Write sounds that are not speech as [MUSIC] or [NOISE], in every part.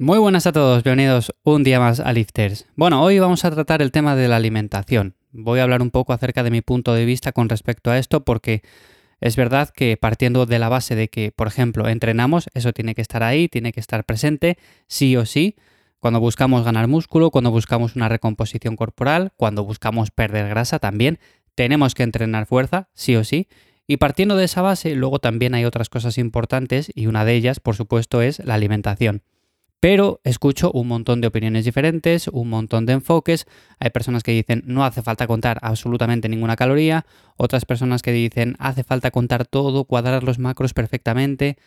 Muy buenas a todos, bienvenidos un día más a Lifters. Bueno, hoy vamos a tratar el tema de la alimentación. Voy a hablar un poco acerca de mi punto de vista con respecto a esto porque es verdad que partiendo de la base de que, por ejemplo, entrenamos, eso tiene que estar ahí, tiene que estar presente, sí o sí, cuando buscamos ganar músculo, cuando buscamos una recomposición corporal, cuando buscamos perder grasa también, tenemos que entrenar fuerza, sí o sí. Y partiendo de esa base, luego también hay otras cosas importantes y una de ellas, por supuesto, es la alimentación. Pero escucho un montón de opiniones diferentes, un montón de enfoques. Hay personas que dicen no hace falta contar absolutamente ninguna caloría, otras personas que dicen hace falta contar todo, cuadrar los macros perfectamente.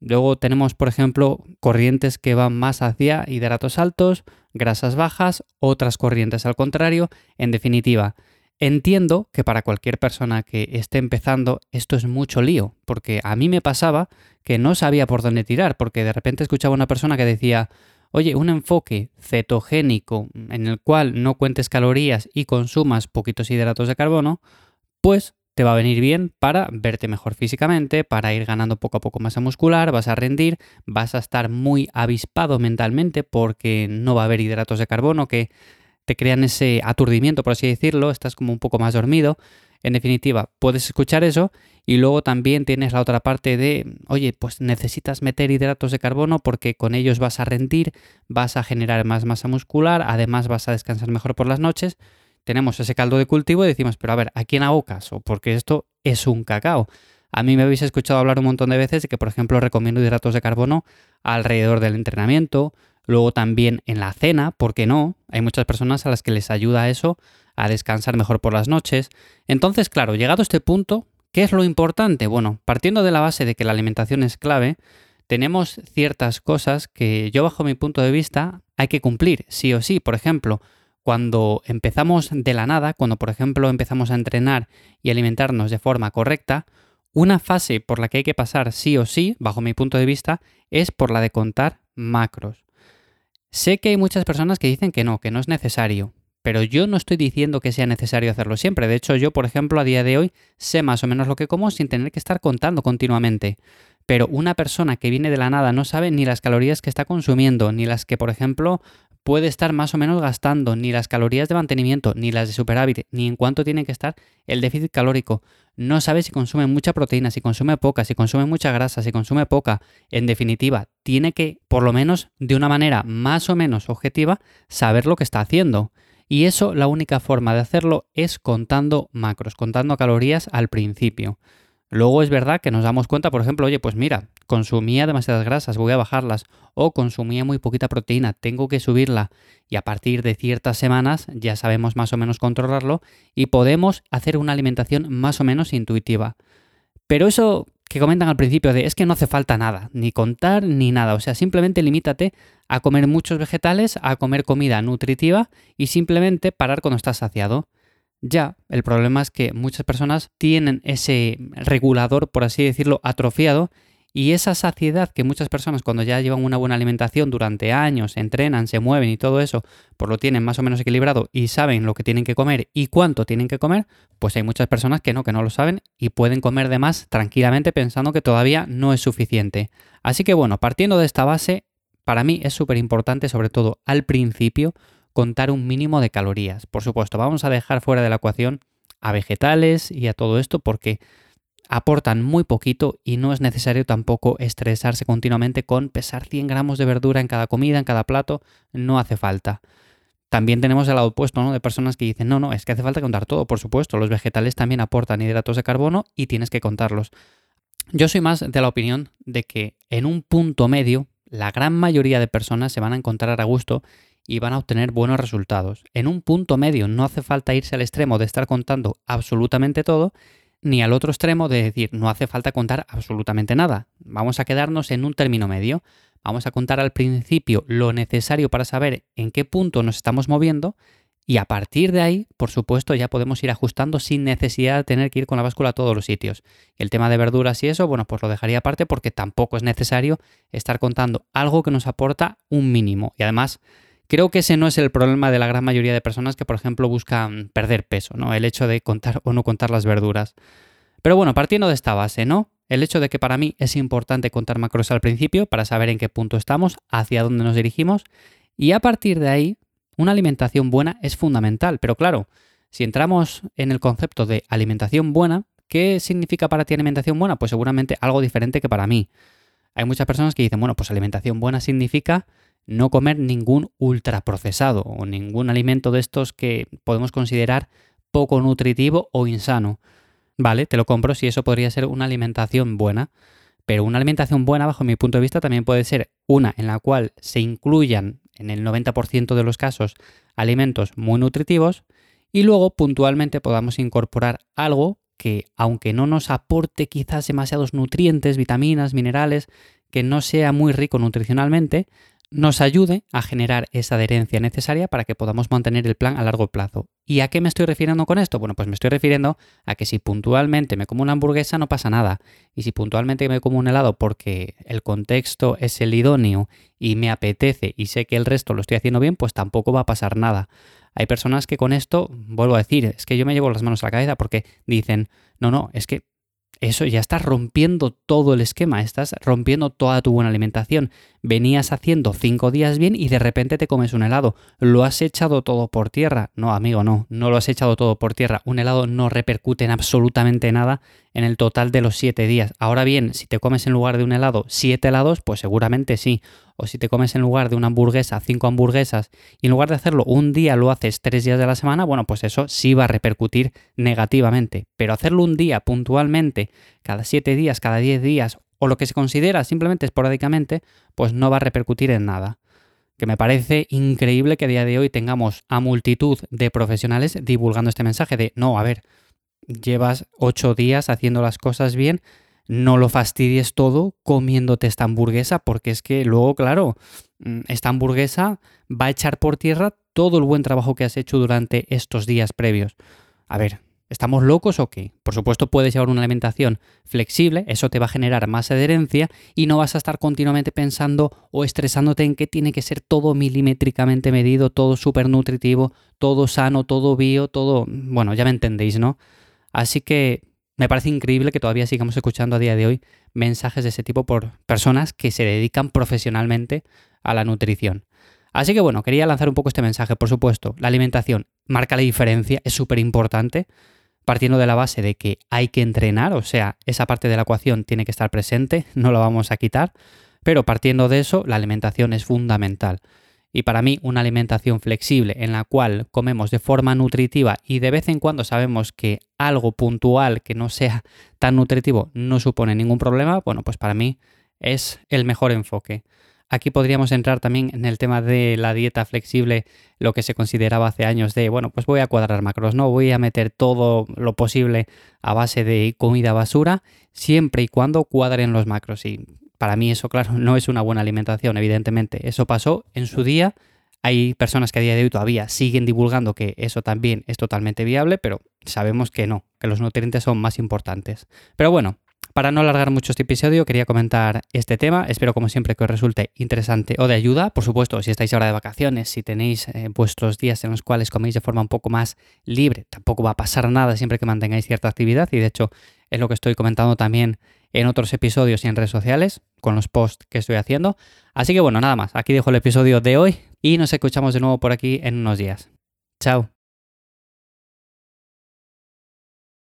Luego tenemos, por ejemplo, corrientes que van más hacia hidratos altos, grasas bajas, otras corrientes al contrario. En definitiva, Entiendo que para cualquier persona que esté empezando esto es mucho lío, porque a mí me pasaba que no sabía por dónde tirar, porque de repente escuchaba una persona que decía, oye, un enfoque cetogénico en el cual no cuentes calorías y consumas poquitos hidratos de carbono, pues te va a venir bien para verte mejor físicamente, para ir ganando poco a poco masa muscular, vas a rendir, vas a estar muy avispado mentalmente porque no va a haber hidratos de carbono que te crean ese aturdimiento, por así decirlo, estás como un poco más dormido. En definitiva, puedes escuchar eso y luego también tienes la otra parte de, oye, pues necesitas meter hidratos de carbono porque con ellos vas a rendir, vas a generar más masa muscular, además vas a descansar mejor por las noches. Tenemos ese caldo de cultivo y decimos, pero a ver, ¿a quién hago caso? Porque esto es un cacao. A mí me habéis escuchado hablar un montón de veces de que, por ejemplo, recomiendo hidratos de carbono alrededor del entrenamiento, Luego también en la cena, ¿por qué no? Hay muchas personas a las que les ayuda eso a descansar mejor por las noches. Entonces, claro, llegado a este punto, ¿qué es lo importante? Bueno, partiendo de la base de que la alimentación es clave, tenemos ciertas cosas que yo bajo mi punto de vista hay que cumplir, sí o sí. Por ejemplo, cuando empezamos de la nada, cuando por ejemplo empezamos a entrenar y alimentarnos de forma correcta, una fase por la que hay que pasar sí o sí, bajo mi punto de vista, es por la de contar macros. Sé que hay muchas personas que dicen que no, que no es necesario, pero yo no estoy diciendo que sea necesario hacerlo siempre. De hecho, yo, por ejemplo, a día de hoy sé más o menos lo que como sin tener que estar contando continuamente. Pero una persona que viene de la nada no sabe ni las calorías que está consumiendo, ni las que, por ejemplo, puede estar más o menos gastando, ni las calorías de mantenimiento, ni las de superávit, ni en cuánto tiene que estar el déficit calórico. No sabe si consume mucha proteína, si consume poca, si consume mucha grasa, si consume poca. En definitiva, tiene que, por lo menos de una manera más o menos objetiva, saber lo que está haciendo. Y eso, la única forma de hacerlo es contando macros, contando calorías al principio. Luego es verdad que nos damos cuenta, por ejemplo, oye, pues mira, consumía demasiadas grasas, voy a bajarlas, o consumía muy poquita proteína, tengo que subirla, y a partir de ciertas semanas ya sabemos más o menos controlarlo y podemos hacer una alimentación más o menos intuitiva. Pero eso que comentan al principio de es que no hace falta nada, ni contar ni nada, o sea, simplemente limítate a comer muchos vegetales, a comer comida nutritiva y simplemente parar cuando estás saciado. Ya, el problema es que muchas personas tienen ese regulador, por así decirlo, atrofiado y esa saciedad que muchas personas cuando ya llevan una buena alimentación durante años, entrenan, se mueven y todo eso, pues lo tienen más o menos equilibrado y saben lo que tienen que comer y cuánto tienen que comer, pues hay muchas personas que no, que no lo saben y pueden comer de más tranquilamente pensando que todavía no es suficiente. Así que bueno, partiendo de esta base, para mí es súper importante, sobre todo al principio, contar un mínimo de calorías. Por supuesto, vamos a dejar fuera de la ecuación a vegetales y a todo esto porque aportan muy poquito y no es necesario tampoco estresarse continuamente con pesar 100 gramos de verdura en cada comida, en cada plato, no hace falta. También tenemos el lado opuesto, ¿no? De personas que dicen, no, no, es que hace falta contar todo, por supuesto, los vegetales también aportan hidratos de carbono y tienes que contarlos. Yo soy más de la opinión de que en un punto medio, la gran mayoría de personas se van a encontrar a gusto y van a obtener buenos resultados. En un punto medio no hace falta irse al extremo de estar contando absolutamente todo, ni al otro extremo de decir no hace falta contar absolutamente nada. Vamos a quedarnos en un término medio. Vamos a contar al principio lo necesario para saber en qué punto nos estamos moviendo y a partir de ahí, por supuesto, ya podemos ir ajustando sin necesidad de tener que ir con la báscula a todos los sitios. El tema de verduras y eso, bueno, pues lo dejaría aparte porque tampoco es necesario estar contando algo que nos aporta un mínimo. Y además, Creo que ese no es el problema de la gran mayoría de personas que, por ejemplo, buscan perder peso, ¿no? El hecho de contar o no contar las verduras. Pero bueno, partiendo de esta base, ¿no? El hecho de que para mí es importante contar macros al principio para saber en qué punto estamos, hacia dónde nos dirigimos y a partir de ahí una alimentación buena es fundamental. Pero claro, si entramos en el concepto de alimentación buena, ¿qué significa para ti alimentación buena? Pues seguramente algo diferente que para mí. Hay muchas personas que dicen, bueno, pues alimentación buena significa no comer ningún ultraprocesado o ningún alimento de estos que podemos considerar poco nutritivo o insano. Vale, te lo compro si eso podría ser una alimentación buena. Pero una alimentación buena, bajo mi punto de vista, también puede ser una en la cual se incluyan, en el 90% de los casos, alimentos muy nutritivos y luego puntualmente podamos incorporar algo que, aunque no nos aporte quizás demasiados nutrientes, vitaminas, minerales, que no sea muy rico nutricionalmente, nos ayude a generar esa adherencia necesaria para que podamos mantener el plan a largo plazo. ¿Y a qué me estoy refiriendo con esto? Bueno, pues me estoy refiriendo a que si puntualmente me como una hamburguesa no pasa nada. Y si puntualmente me como un helado porque el contexto es el idóneo y me apetece y sé que el resto lo estoy haciendo bien, pues tampoco va a pasar nada. Hay personas que con esto, vuelvo a decir, es que yo me llevo las manos a la cabeza porque dicen, no, no, es que eso ya estás rompiendo todo el esquema, estás rompiendo toda tu buena alimentación. Venías haciendo cinco días bien y de repente te comes un helado. ¿Lo has echado todo por tierra? No, amigo, no, no lo has echado todo por tierra. Un helado no repercute en absolutamente nada en el total de los siete días. Ahora bien, si te comes en lugar de un helado siete helados, pues seguramente sí o si te comes en lugar de una hamburguesa cinco hamburguesas y en lugar de hacerlo un día lo haces tres días de la semana, bueno, pues eso sí va a repercutir negativamente. Pero hacerlo un día puntualmente, cada siete días, cada diez días o lo que se considera simplemente esporádicamente, pues no va a repercutir en nada. Que me parece increíble que a día de hoy tengamos a multitud de profesionales divulgando este mensaje de no, a ver, llevas ocho días haciendo las cosas bien, no lo fastidies todo comiéndote esta hamburguesa, porque es que luego, claro, mm, esta hamburguesa va a echar por tierra todo el buen trabajo que has hecho durante estos días previos. A ver, ¿estamos locos o qué? Por supuesto puedes llevar una alimentación flexible, eso te va a generar más adherencia y no vas a estar continuamente pensando o estresándote en que tiene que ser todo milimétricamente medido, todo súper nutritivo, todo sano, todo bio, todo... Bueno, ya me entendéis, ¿no? Así que me parece increíble que todavía sigamos escuchando a día de hoy mensajes de ese tipo por personas que se dedican profesionalmente a la nutrición. Así que bueno, quería lanzar un poco este mensaje, por supuesto. La alimentación marca la diferencia, es súper importante, partiendo de la base de que hay que entrenar, o sea, esa parte de la ecuación tiene que estar presente, [LAUGHS] no la vamos a quitar, pero partiendo de eso, la alimentación es fundamental. Y para mí una alimentación flexible en la cual comemos de forma nutritiva y de vez en cuando sabemos que algo puntual que no sea tan nutritivo no supone ningún problema, bueno, pues para mí es el mejor enfoque. Aquí podríamos entrar también en el tema de la dieta flexible, lo que se consideraba hace años de, bueno, pues voy a cuadrar macros, no voy a meter todo lo posible a base de comida basura, siempre y cuando cuadren los macros. Para mí eso, claro, [LAUGHS] no es una buena alimentación, evidentemente. Eso pasó en su día. Hay personas que a día de hoy todavía siguen divulgando que eso también es totalmente viable, pero sabemos que no, que los nutrientes son más importantes. Pero bueno, para no alargar mucho este episodio, quería comentar este tema. Espero, como siempre, que os resulte interesante o de ayuda. Por supuesto, si estáis ahora de vacaciones, si tenéis eh, vuestros días en los cuales coméis de forma un poco más libre, tampoco va a pasar nada siempre que mantengáis cierta actividad. Y de hecho, es lo que estoy comentando también en otros episodios y en redes sociales con los posts que estoy haciendo. Así que bueno, nada más, aquí dejo el episodio de hoy y nos escuchamos de nuevo por aquí en unos días. Chao.